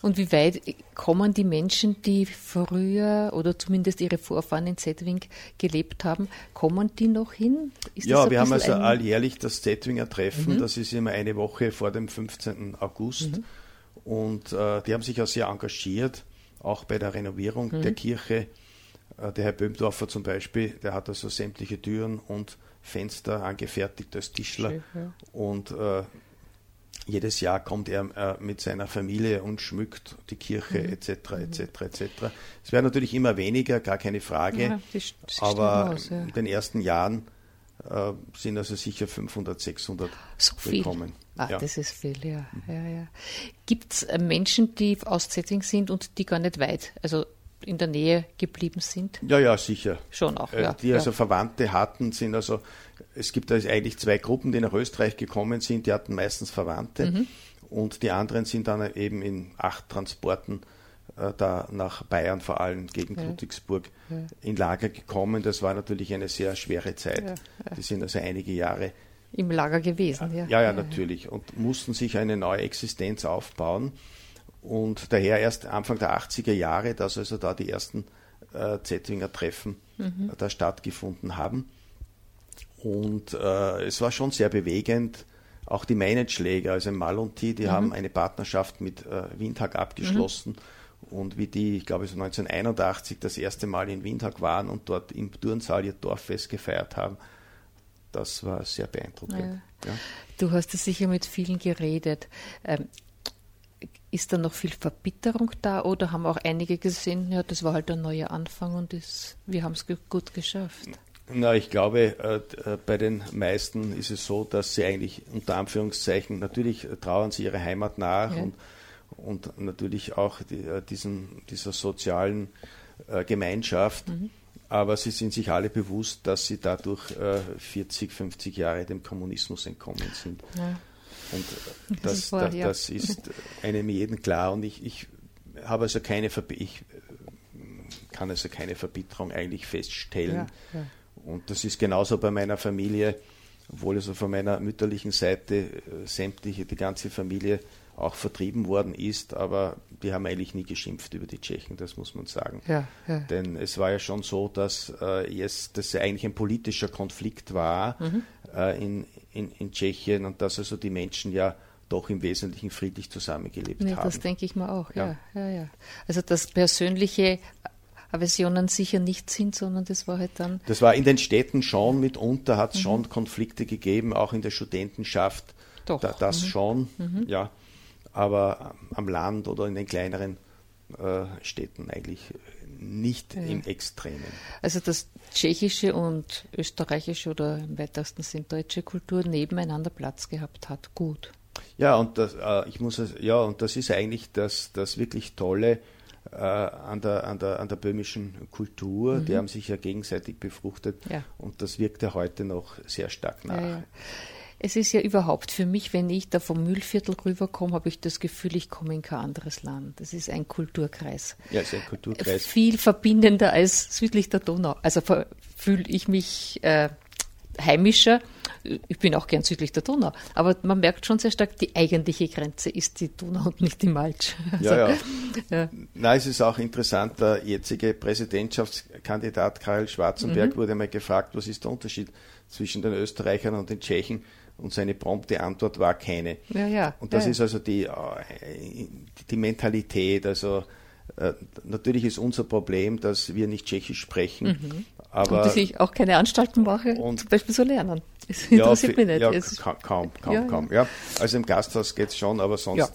Und wie weit kommen die Menschen, die früher oder zumindest ihre Vorfahren in Zetwing gelebt haben, kommen die noch hin? Ist ja, wir haben also alljährlich das Zetwinger Treffen, mhm. das ist immer eine Woche vor dem 15. August. Mhm. Und äh, die haben sich auch sehr engagiert, auch bei der Renovierung mhm. der Kirche. Äh, der Herr Böhmdorfer zum Beispiel, der hat also sämtliche Türen und Fenster angefertigt als Tischler. Schön, ja. Und äh, jedes Jahr kommt er äh, mit seiner Familie und schmückt die Kirche etc. etc. etc. Es werden natürlich immer weniger, gar keine Frage. Ja, das, das aber aus, ja. in den ersten Jahren äh, sind also sicher 500, 600 so gekommen. Ah, ja. das ist viel, ja. Mhm. ja, ja. Gibt es äh, Menschen, die aus Zetting sind und die gar nicht weit, also in der Nähe geblieben sind? Ja, ja, sicher. Schon auch, äh, ja. Die also Verwandte hatten, sind also es gibt also eigentlich zwei Gruppen, die nach Österreich gekommen sind, die hatten meistens Verwandte mhm. und die anderen sind dann eben in acht Transporten äh, da nach Bayern, vor allem gegen ja. Ludwigsburg, ja. in Lager gekommen. Das war natürlich eine sehr schwere Zeit. Ja, die sind also einige Jahre im Lager gewesen. Ja, ja, ja natürlich. Und mussten sich eine neue Existenz aufbauen. Und daher erst Anfang der 80er Jahre, dass also da die ersten äh, Zettwinger Treffen mhm. da stattgefunden haben. Und äh, es war schon sehr bewegend. Auch die Meinetschläger, also Malunti, die mhm. haben eine Partnerschaft mit äh, Windhag abgeschlossen. Mhm. Und wie die, ich glaube, so 1981 das erste Mal in Windhag waren und dort im Turnsaal ihr Dorffest gefeiert haben, das war sehr beeindruckend. Ja. Ja. Du hast es sicher mit vielen geredet. Ähm, ist da noch viel Verbitterung da oder haben auch einige gesehen, ja, das war halt ein neuer Anfang und das, wir haben es gut geschafft? Na, ich glaube, äh, äh, bei den meisten ist es so, dass sie eigentlich unter Anführungszeichen, natürlich trauern sie ihre Heimat nach ja. und, und natürlich auch die, äh, diesen, dieser sozialen äh, Gemeinschaft. Mhm. Aber sie sind sich alle bewusst, dass sie dadurch äh, 40, 50 Jahre dem Kommunismus entkommen sind. Ja. Und das, das, ist, wahr, da, ja. das ist einem jeden klar. Und ich, ich habe also keine Verbi ich kann also keine Verbitterung eigentlich feststellen. Ja, und das ist genauso bei meiner Familie, obwohl also von meiner mütterlichen Seite äh, sämtliche, die ganze Familie auch vertrieben worden ist, aber die haben eigentlich nie geschimpft über die Tschechen, das muss man sagen. Ja, ja. Denn es war ja schon so, dass äh, jetzt das ja eigentlich ein politischer Konflikt war mhm. Äh, in, in, in Tschechien und dass also die Menschen ja doch im Wesentlichen friedlich zusammengelebt nee, haben. Das denke ich mal auch, ja. ja. Ja, ja. Also das persönliche Aversionen sicher nicht sind, sondern das war halt dann. Das war in den Städten schon mitunter, hat es mhm. schon Konflikte gegeben, auch in der Studentenschaft. Doch. Da, das mhm. schon, mhm. ja. Aber am Land oder in den kleineren äh, Städten eigentlich nicht ja. im Extremen. Also das tschechische und österreichische oder im weitesten Sinn deutsche Kultur nebeneinander Platz gehabt hat, gut. Ja, und das, äh, ich muss, ja, und das ist eigentlich das, das wirklich Tolle äh, an, der, an, der, an der böhmischen Kultur. Mhm. Die haben sich ja gegenseitig befruchtet ja. und das wirkt ja heute noch sehr stark nach. Ja. Es ist ja überhaupt für mich, wenn ich da vom Mühlviertel rüberkomme, habe ich das Gefühl, ich komme in kein anderes Land. Das ist ein Kulturkreis. Ja, es ist ein Kulturkreis. Viel verbindender als südlich der Donau. Also fühle ich mich äh, heimischer. Ich bin auch gern südlich der Donau. Aber man merkt schon sehr stark, die eigentliche Grenze ist die Donau und nicht die Malch. Also, ja, ja. ja. Na, es ist auch interessant, der jetzige Präsidentschaftskandidat Karl Schwarzenberg mhm. wurde mal gefragt, was ist der Unterschied zwischen den Österreichern und den Tschechen? Und seine prompte Antwort war keine. Ja, ja. Und das ja, ist also die, äh, die Mentalität, also äh, natürlich ist unser Problem, dass wir nicht Tschechisch sprechen. Mhm. Aber und dass ich auch keine Anstalten mache, und zum Beispiel zu lernen. Das interessiert ja, mich nicht. Ja, kaum, kaum, kaum, ja. Also im Gasthaus geht es schon, aber sonst. Ja,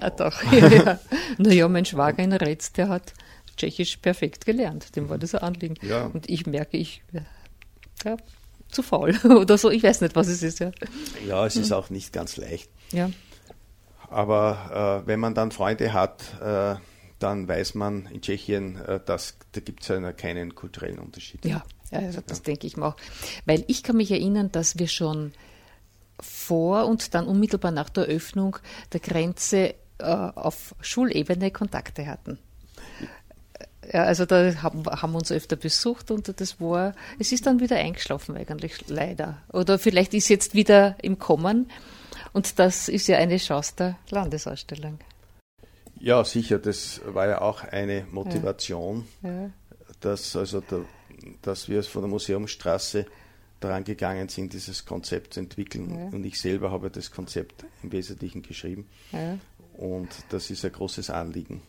ja doch. ja. Naja, mein Schwager in Retz, der hat Tschechisch perfekt gelernt. Dem war das ein Anliegen. Ja. Und ich merke, ich ja, zu faul oder so. Ich weiß nicht, was es ist. Ja, ja es ist hm. auch nicht ganz leicht. Ja. Aber äh, wenn man dann Freunde hat, äh, dann weiß man in Tschechien, äh, dass da gibt es ja keinen kulturellen Unterschied. Ja, also das ja. denke ich mir auch. Weil ich kann mich erinnern, dass wir schon vor und dann unmittelbar nach der Öffnung der Grenze äh, auf Schulebene Kontakte hatten. Ja, also da haben, haben wir uns öfter besucht und das war, es ist dann wieder eingeschlafen eigentlich, leider. Oder vielleicht ist jetzt wieder im Kommen und das ist ja eine Chance der Landesausstellung. Ja, sicher, das war ja auch eine Motivation, ja. Ja. Dass, also der, dass wir von der Museumsstraße daran gegangen sind, dieses Konzept zu entwickeln. Ja. Und ich selber habe das Konzept im Wesentlichen geschrieben. Und das ist ein großes Anliegen.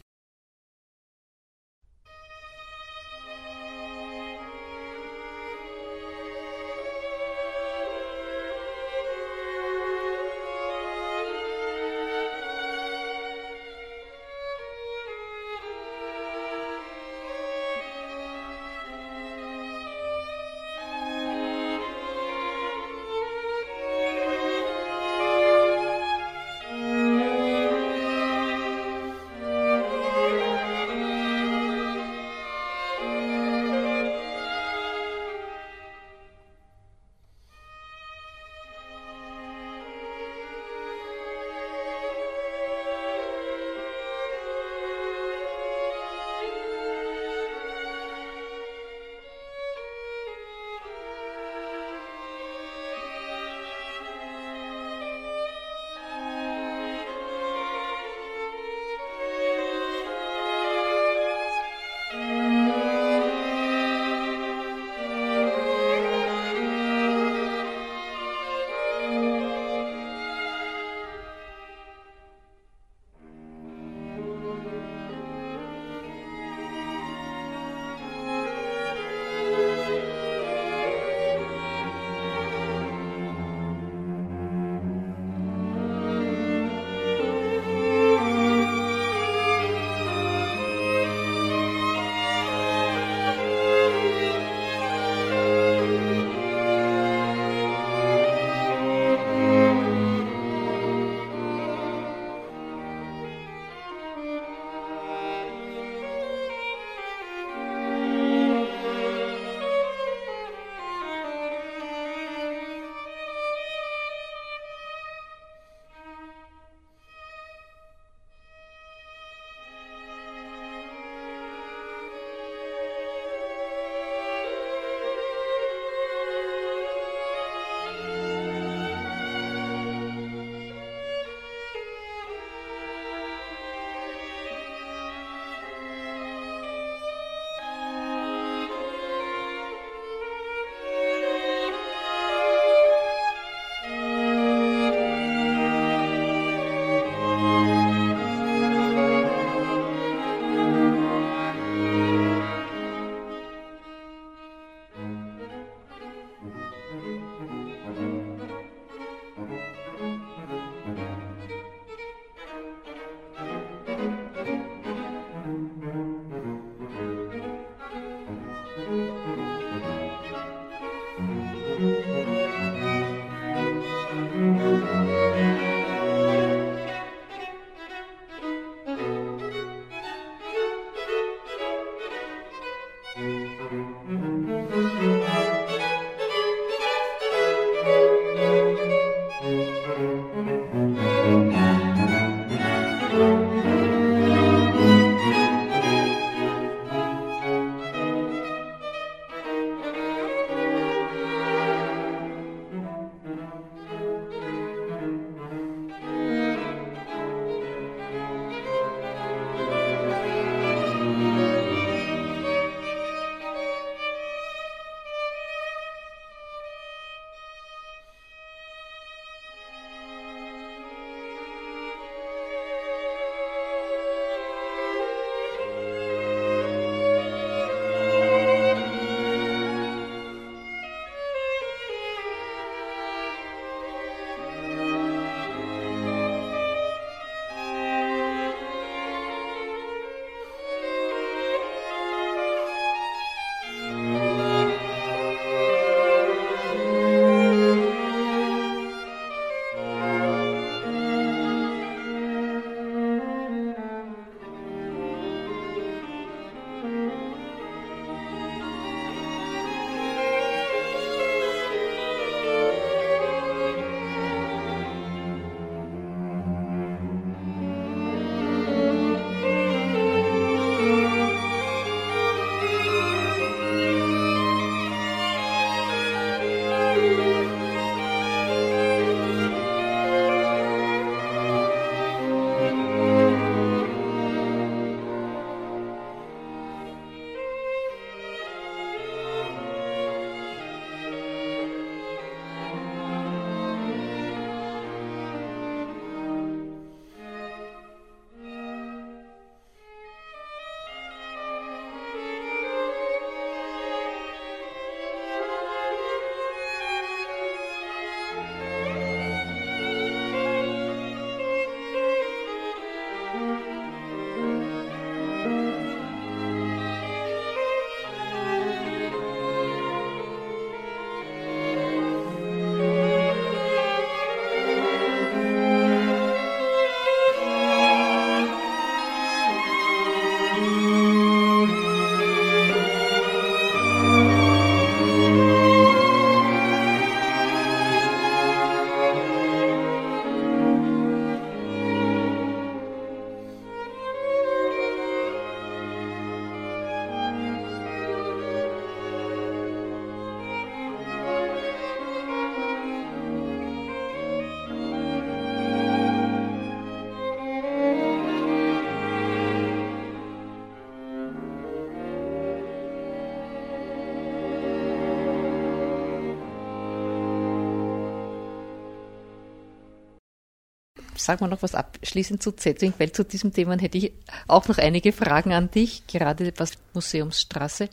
Sagen wir noch was abschließend zu Zetting, weil zu diesem Thema hätte ich auch noch einige Fragen an dich, gerade was Museumsstraße.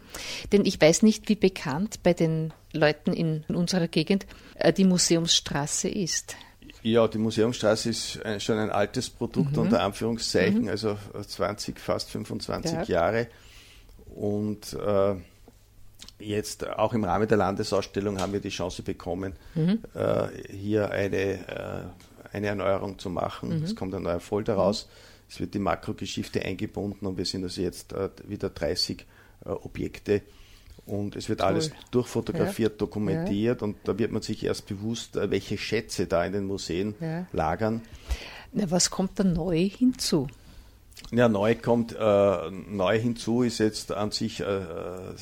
Denn ich weiß nicht, wie bekannt bei den Leuten in unserer Gegend äh, die Museumsstraße ist. Ja, die Museumsstraße ist schon ein altes Produkt mhm. unter Anführungszeichen, mhm. also 20, fast 25 ja. Jahre. Und äh, jetzt auch im Rahmen der Landesausstellung haben wir die Chance bekommen, mhm. äh, hier eine, äh, eine Erneuerung zu machen. Mhm. Es kommt ein neuer Folder mhm. raus. Es wird die Makrogeschichte eingebunden und wir sind also jetzt äh, wieder 30 äh, Objekte und es wird Toll. alles durchfotografiert, ja. dokumentiert ja. und da wird man sich erst bewusst, äh, welche Schätze da in den Museen ja. lagern. Na, was kommt da neu hinzu? Ja, neu kommt, äh, neu hinzu ist jetzt an sich, äh,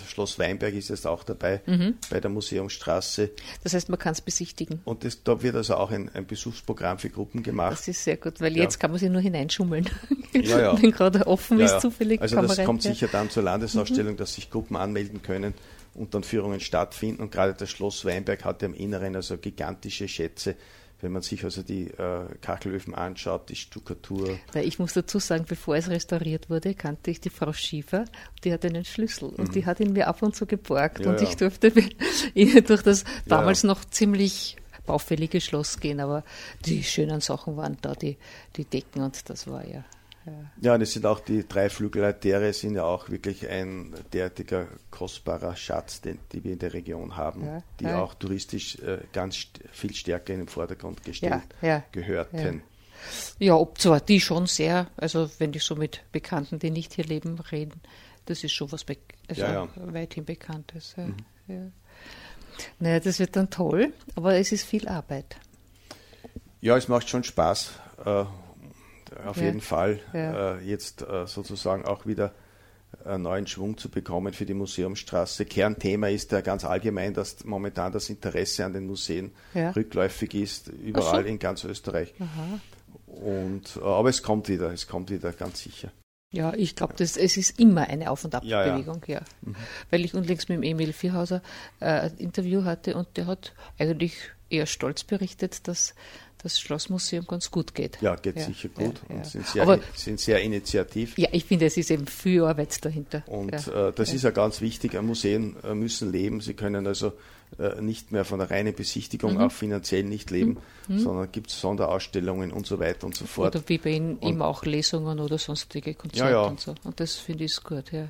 Schloss Weinberg ist jetzt auch dabei mhm. bei der Museumsstraße. Das heißt, man kann es besichtigen. Und das, da wird also auch ein, ein, Besuchsprogramm für Gruppen gemacht. Das ist sehr gut, weil ja. jetzt kann man sich nur hineinschummeln. Ja, ja. Wenn gerade offen ja, ist, zufällig. Also das kommt sicher dann zur Landesausstellung, mhm. dass sich Gruppen anmelden können und dann Führungen stattfinden. Und gerade das Schloss Weinberg hat ja im Inneren also gigantische Schätze wenn man sich also die äh, Kachelöfen anschaut, die Stuckatur. Na, ich muss dazu sagen, bevor es restauriert wurde, kannte ich die Frau Schiefer, die hat einen Schlüssel und mhm. die hat ihn mir ab und zu geborgt ja, und ja. ich durfte durch das damals ja, noch ziemlich baufällige Schloss gehen, aber die schönen Sachen waren da, die, die Decken und das war ja ja, und es sind auch die drei Flügelaltäre sind ja auch wirklich ein derartiger kostbarer Schatz, den die wir in der Region haben, ja, die ja. auch touristisch äh, ganz st viel stärker in den Vordergrund gestellt ja, gehörten. Ja. ob zwar die schon sehr, also wenn ich so mit Bekannten, die nicht hier leben, reden, das ist schon was be also weithin Bekanntes. Mhm. Ja. Naja, das wird dann toll, aber es ist viel Arbeit. Ja, es macht schon Spaß. Äh, auf ja. jeden Fall ja. äh, jetzt äh, sozusagen auch wieder einen neuen Schwung zu bekommen für die Museumsstraße. Kernthema ist ja ganz allgemein, dass momentan das Interesse an den Museen ja. rückläufig ist, überall so. in ganz Österreich. Und, äh, aber es kommt wieder, es kommt wieder ganz sicher. Ja, ich glaube, es ist immer eine Auf- und Abbewegung, ja. ja. Mhm. Weil ich unlängst mit dem Emil Vierhauser äh, ein Interview hatte und der hat eigentlich eher stolz berichtet, dass das Schlossmuseum ganz gut geht. Ja, geht ja, sicher gut ja, und Sind, sehr, Aber, sind sehr initiativ. Ja, ich finde, es ist eben viel Arbeit dahinter. Und äh, das ist ja ganz wichtig. Museen äh, müssen leben. Sie können also äh, nicht mehr von der reinen Besichtigung mhm. auch finanziell nicht leben, mhm. sondern gibt es Sonderausstellungen und so weiter und so fort. Oder wie bei Ihnen eben auch Lesungen oder sonstige Konzerte und so. Und das finde ich gut, ja.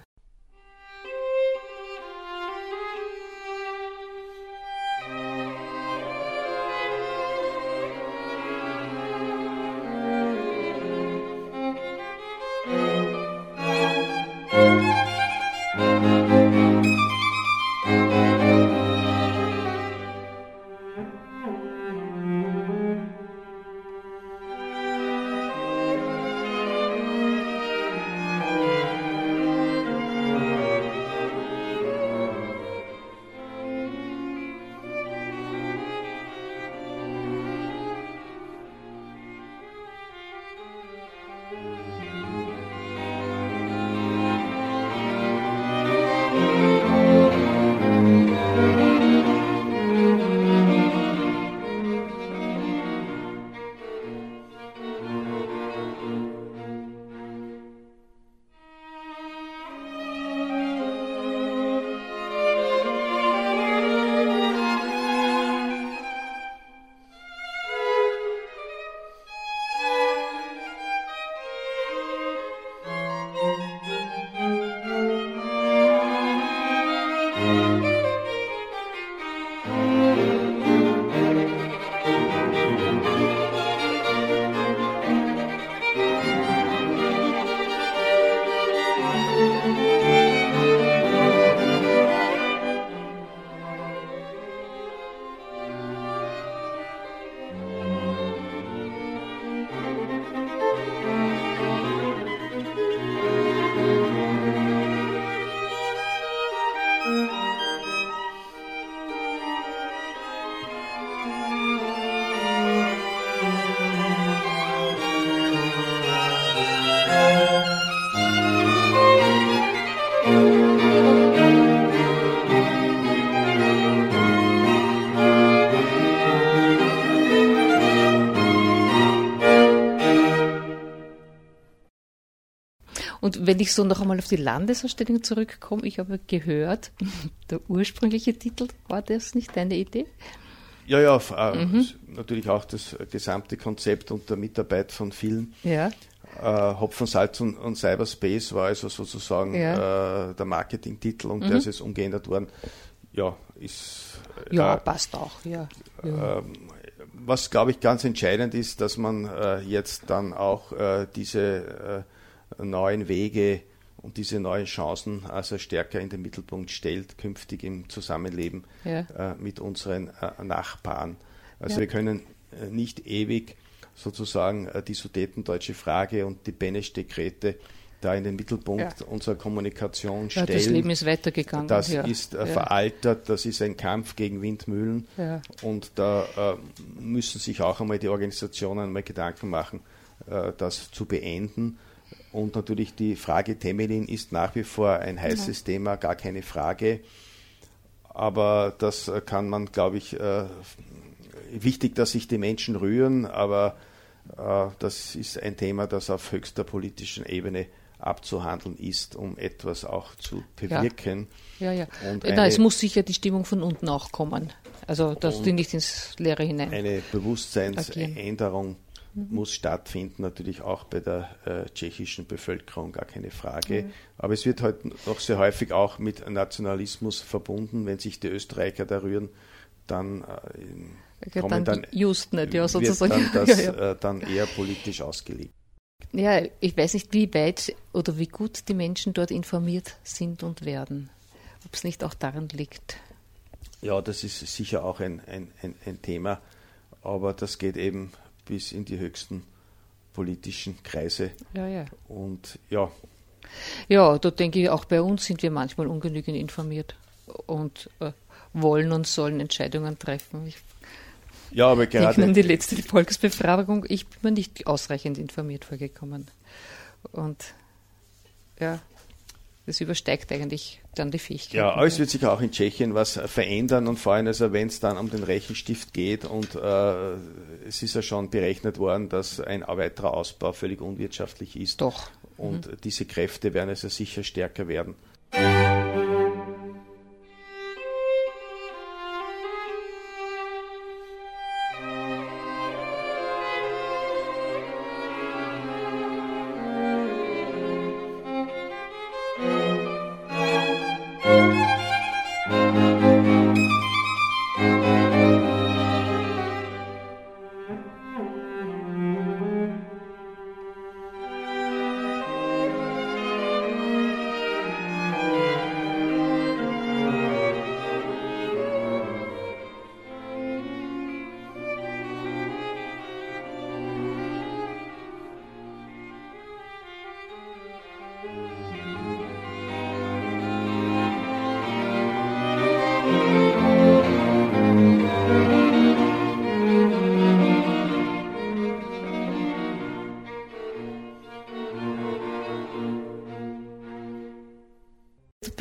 Und wenn ich so noch einmal auf die Landesausstellung zurückkomme, ich habe gehört, der ursprüngliche Titel, war das nicht deine Idee? Ja, ja, äh, mhm. natürlich auch das gesamte Konzept und der Mitarbeit von vielen. Ja. Äh, Hopfen, Salz und, und, Cyberspace war also sozusagen ja. äh, der Marketingtitel und mhm. der ist jetzt umgeändert worden. Ja, ist. Ja, äh, passt auch, ja. ja. Ähm, was, glaube ich, ganz entscheidend ist, dass man äh, jetzt dann auch äh, diese neuen Wege und diese neuen Chancen also stärker in den Mittelpunkt stellt, künftig im Zusammenleben ja. äh, mit unseren äh, Nachbarn. Also ja. wir können äh, nicht ewig sozusagen äh, die Sudetendeutsche Frage und die Benesch-Dekrete da in den Mittelpunkt ja. unserer Kommunikation stellen. das Leben ist weitergegangen. Das ist äh, veraltert, das ist ein Kampf gegen Windmühlen und da äh, müssen sich auch einmal die Organisationen mal Gedanken machen, das zu beenden und natürlich die Frage Temelin ist nach wie vor ein heißes ja. Thema, gar keine Frage. Aber das kann man, glaube ich, äh, wichtig, dass sich die Menschen rühren, aber äh, das ist ein Thema, das auf höchster politischen Ebene abzuhandeln ist, um etwas auch zu bewirken. Ja, ja. ja. Und eine, es muss sicher die Stimmung von unten auch kommen. Also, dass die nicht ins Leere hinein. Eine Bewusstseinsänderung mhm. muss stattfinden, natürlich auch bei der äh, tschechischen Bevölkerung, gar keine Frage. Mhm. Aber es wird halt noch sehr häufig auch mit Nationalismus verbunden, wenn sich die Österreicher da rühren, dann äh, kommen dann, dann just nicht, ja, sozusagen. Wird dann, das, ja, ja. Äh, dann eher politisch ausgelegt. Ja, ich weiß nicht, wie weit oder wie gut die Menschen dort informiert sind und werden. Ob es nicht auch daran liegt. Ja, das ist sicher auch ein, ein, ein, ein Thema, aber das geht eben bis in die höchsten politischen Kreise. Ja, ja. Und ja. Ja, da denke ich, auch bei uns sind wir manchmal ungenügend informiert und äh, wollen und sollen Entscheidungen treffen. Ich ja, aber gerade. Denke an die letzte Volksbefragung. Ich bin mir nicht ausreichend informiert vorgekommen. Und ja, das übersteigt eigentlich dann die Fähigkeit. Ja, aber es wird sich auch in Tschechien was verändern und vor allem, also wenn es dann um den Rechenstift geht und äh, es ist ja schon berechnet worden, dass ein weiterer Ausbau völlig unwirtschaftlich ist. Doch. Und mhm. diese Kräfte werden also sicher stärker werden.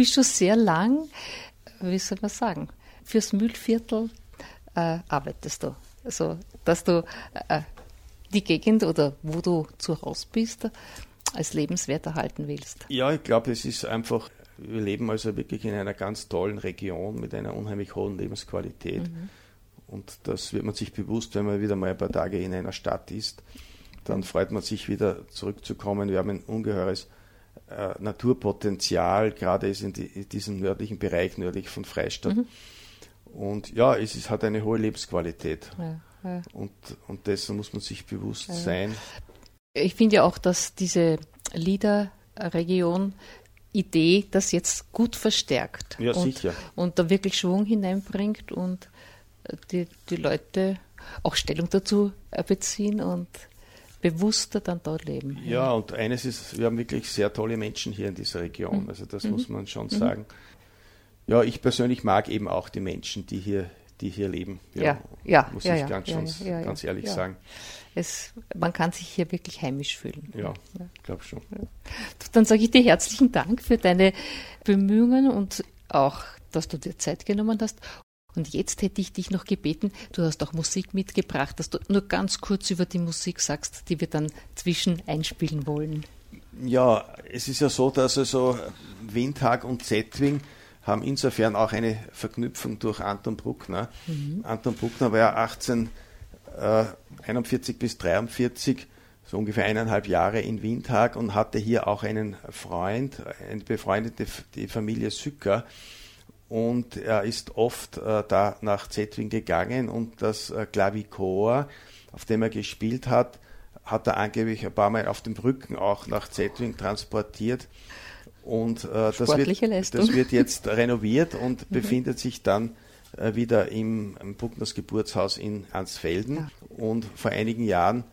Bist schon sehr lang, wie soll man sagen, fürs Mühlviertel äh, arbeitest du. Also, dass du äh, die Gegend oder wo du zu Hause bist, als lebenswert erhalten willst. Ja, ich glaube, es ist einfach, wir leben also wirklich in einer ganz tollen Region mit einer unheimlich hohen Lebensqualität. Mhm. Und das wird man sich bewusst, wenn man wieder mal ein paar Tage in einer Stadt ist. Dann freut man sich wieder zurückzukommen. Wir haben ein ungeheures Naturpotenzial, gerade ist in, die, in, diesem nördlichen Bereich, nördlich von Freistadt. Mhm. Und ja, es ist, hat eine hohe Lebensqualität. Ja, ja. Und, und dessen muss man sich bewusst ja. sein. Ich finde ja auch, dass diese Liederregion Idee das jetzt gut verstärkt. Ja, und, sicher. Und da wirklich Schwung hineinbringt und die, die Leute auch Stellung dazu beziehen und bewusster dann dort leben. Ja, und eines ist, wir haben wirklich sehr tolle Menschen hier in dieser Region. Mhm. Also das mhm. muss man schon mhm. sagen. Ja, ich persönlich mag eben auch die Menschen, die hier, die hier leben. Ja, ja, ja muss ja, ich ganz, ja, schon, ganz ehrlich sagen. Es, man kann sich hier wirklich heimisch fühlen. Ja, ich glaube schon. Dann sage ich dir herzlichen Dank für deine Bemühungen und auch, dass du dir Zeit genommen hast. Und jetzt hätte ich dich noch gebeten, du hast auch Musik mitgebracht, dass du nur ganz kurz über die Musik sagst, die wir dann zwischen einspielen wollen. Ja, es ist ja so, dass also Windhag und Zetwing haben insofern auch eine Verknüpfung durch Anton Bruckner. Mhm. Anton Bruckner war ja 1841 bis 43 so ungefähr eineinhalb Jahre in Windhag und hatte hier auch einen Freund, eine befreundete die Familie Sücker. Und er ist oft äh, da nach Zetwin gegangen und das äh, Klavichor, auf dem er gespielt hat, hat er angeblich ein paar Mal auf dem Rücken auch nach Zetwin transportiert. Und äh, das, wird, das, wird, jetzt renoviert und mhm. befindet sich dann äh, wieder im, im Buckners Geburtshaus in Ansfelden. Ja. Und vor einigen Jahren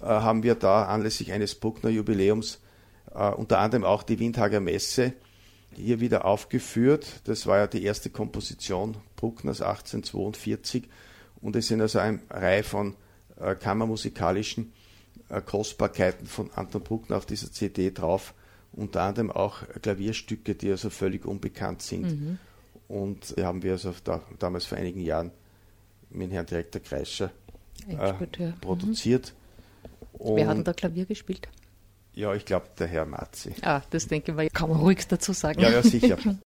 äh, haben wir da anlässlich eines Bruckner Jubiläums äh, unter anderem auch die Windhager Messe hier wieder aufgeführt. Das war ja die erste Komposition Bruckners 1842 und es sind also eine Reihe von äh, kammermusikalischen Kostbarkeiten von Anton Bruckner auf dieser CD drauf, unter anderem auch Klavierstücke, die also völlig unbekannt sind. Mhm. Und die haben wir also da, damals vor einigen Jahren mit Herrn Direktor Kreischer äh, produziert. Und Wer hat denn da Klavier gespielt? Ja, ich glaube, der Herr Matzi. Ah, das denke ich, kann man ruhig dazu sagen. Ja, ja, sicher.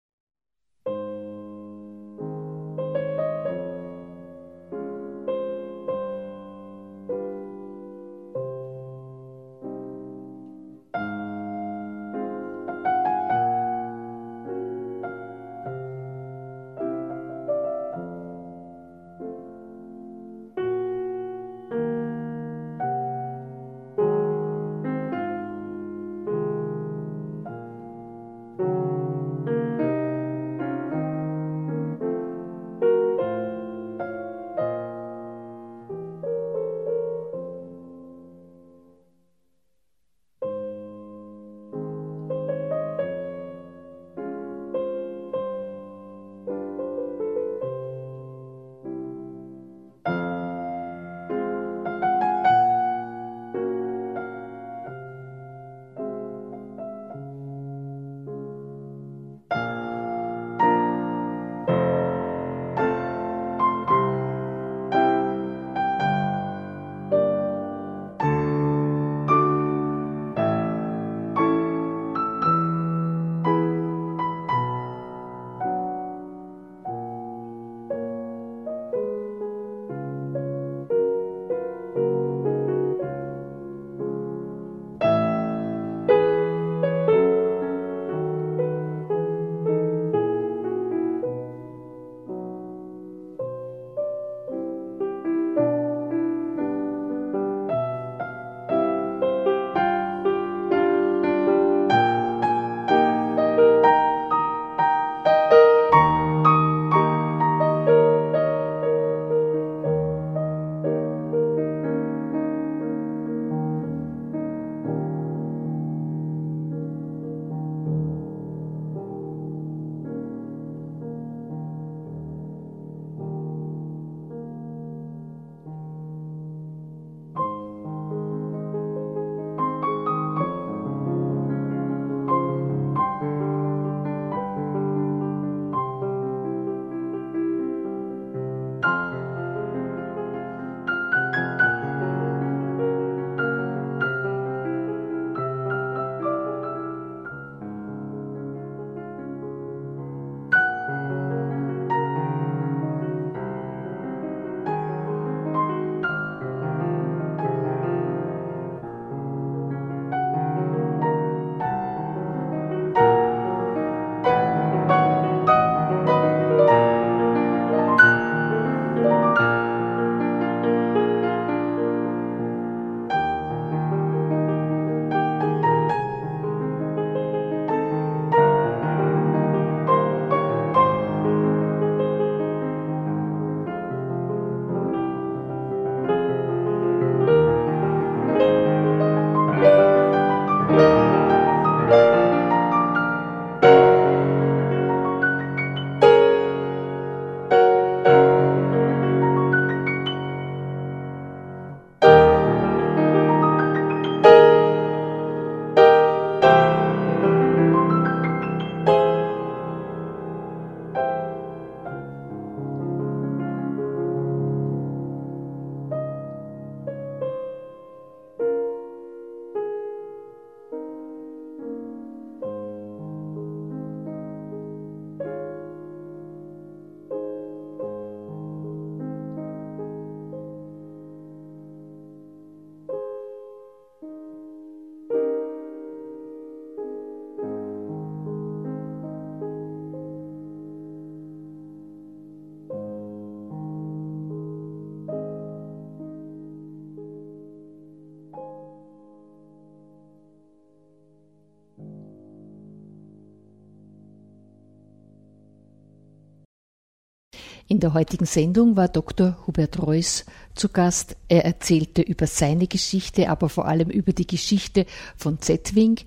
der heutigen Sendung war Dr. Hubert Reuss zu Gast. Er erzählte über seine Geschichte, aber vor allem über die Geschichte von Zetwing,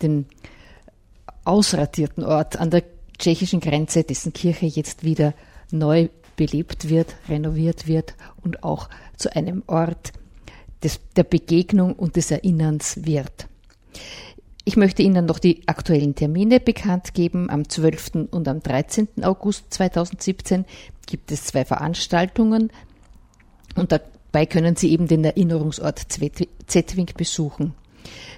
den ausradierten Ort an der tschechischen Grenze, dessen Kirche jetzt wieder neu belebt wird, renoviert wird und auch zu einem Ort des, der Begegnung und des Erinnerns wird. Ich möchte Ihnen noch die aktuellen Termine bekannt geben. Am 12. und am 13. August 2017 gibt es zwei Veranstaltungen und dabei können Sie eben den Erinnerungsort Zetwing besuchen.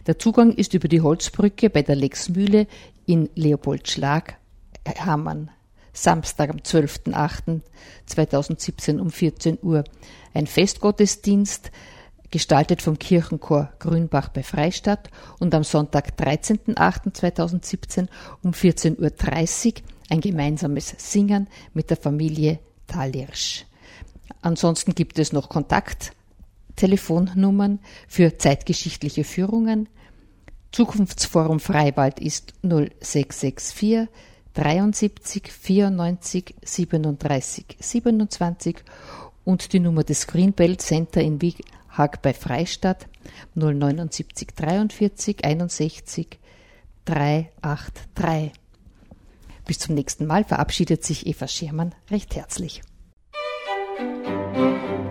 Der Zugang ist über die Holzbrücke bei der Lexmühle in Leopoldschlag Hamann. Samstag am 12.08.2017 um 14 Uhr. Ein Festgottesdienst gestaltet vom Kirchenchor Grünbach bei Freistadt und am Sonntag 13.08.2017 um 14.30 Uhr ein gemeinsames Singen mit der Familie Talirsch. Ansonsten gibt es noch Kontakttelefonnummern für zeitgeschichtliche Führungen. Zukunftsforum Freiwald ist 0664 73 94 37 27 und die Nummer des Greenbelt Center in Wieg Haag bei Freistadt 079 43 61 383. Bis zum nächsten Mal verabschiedet sich Eva Schermann recht herzlich. Musik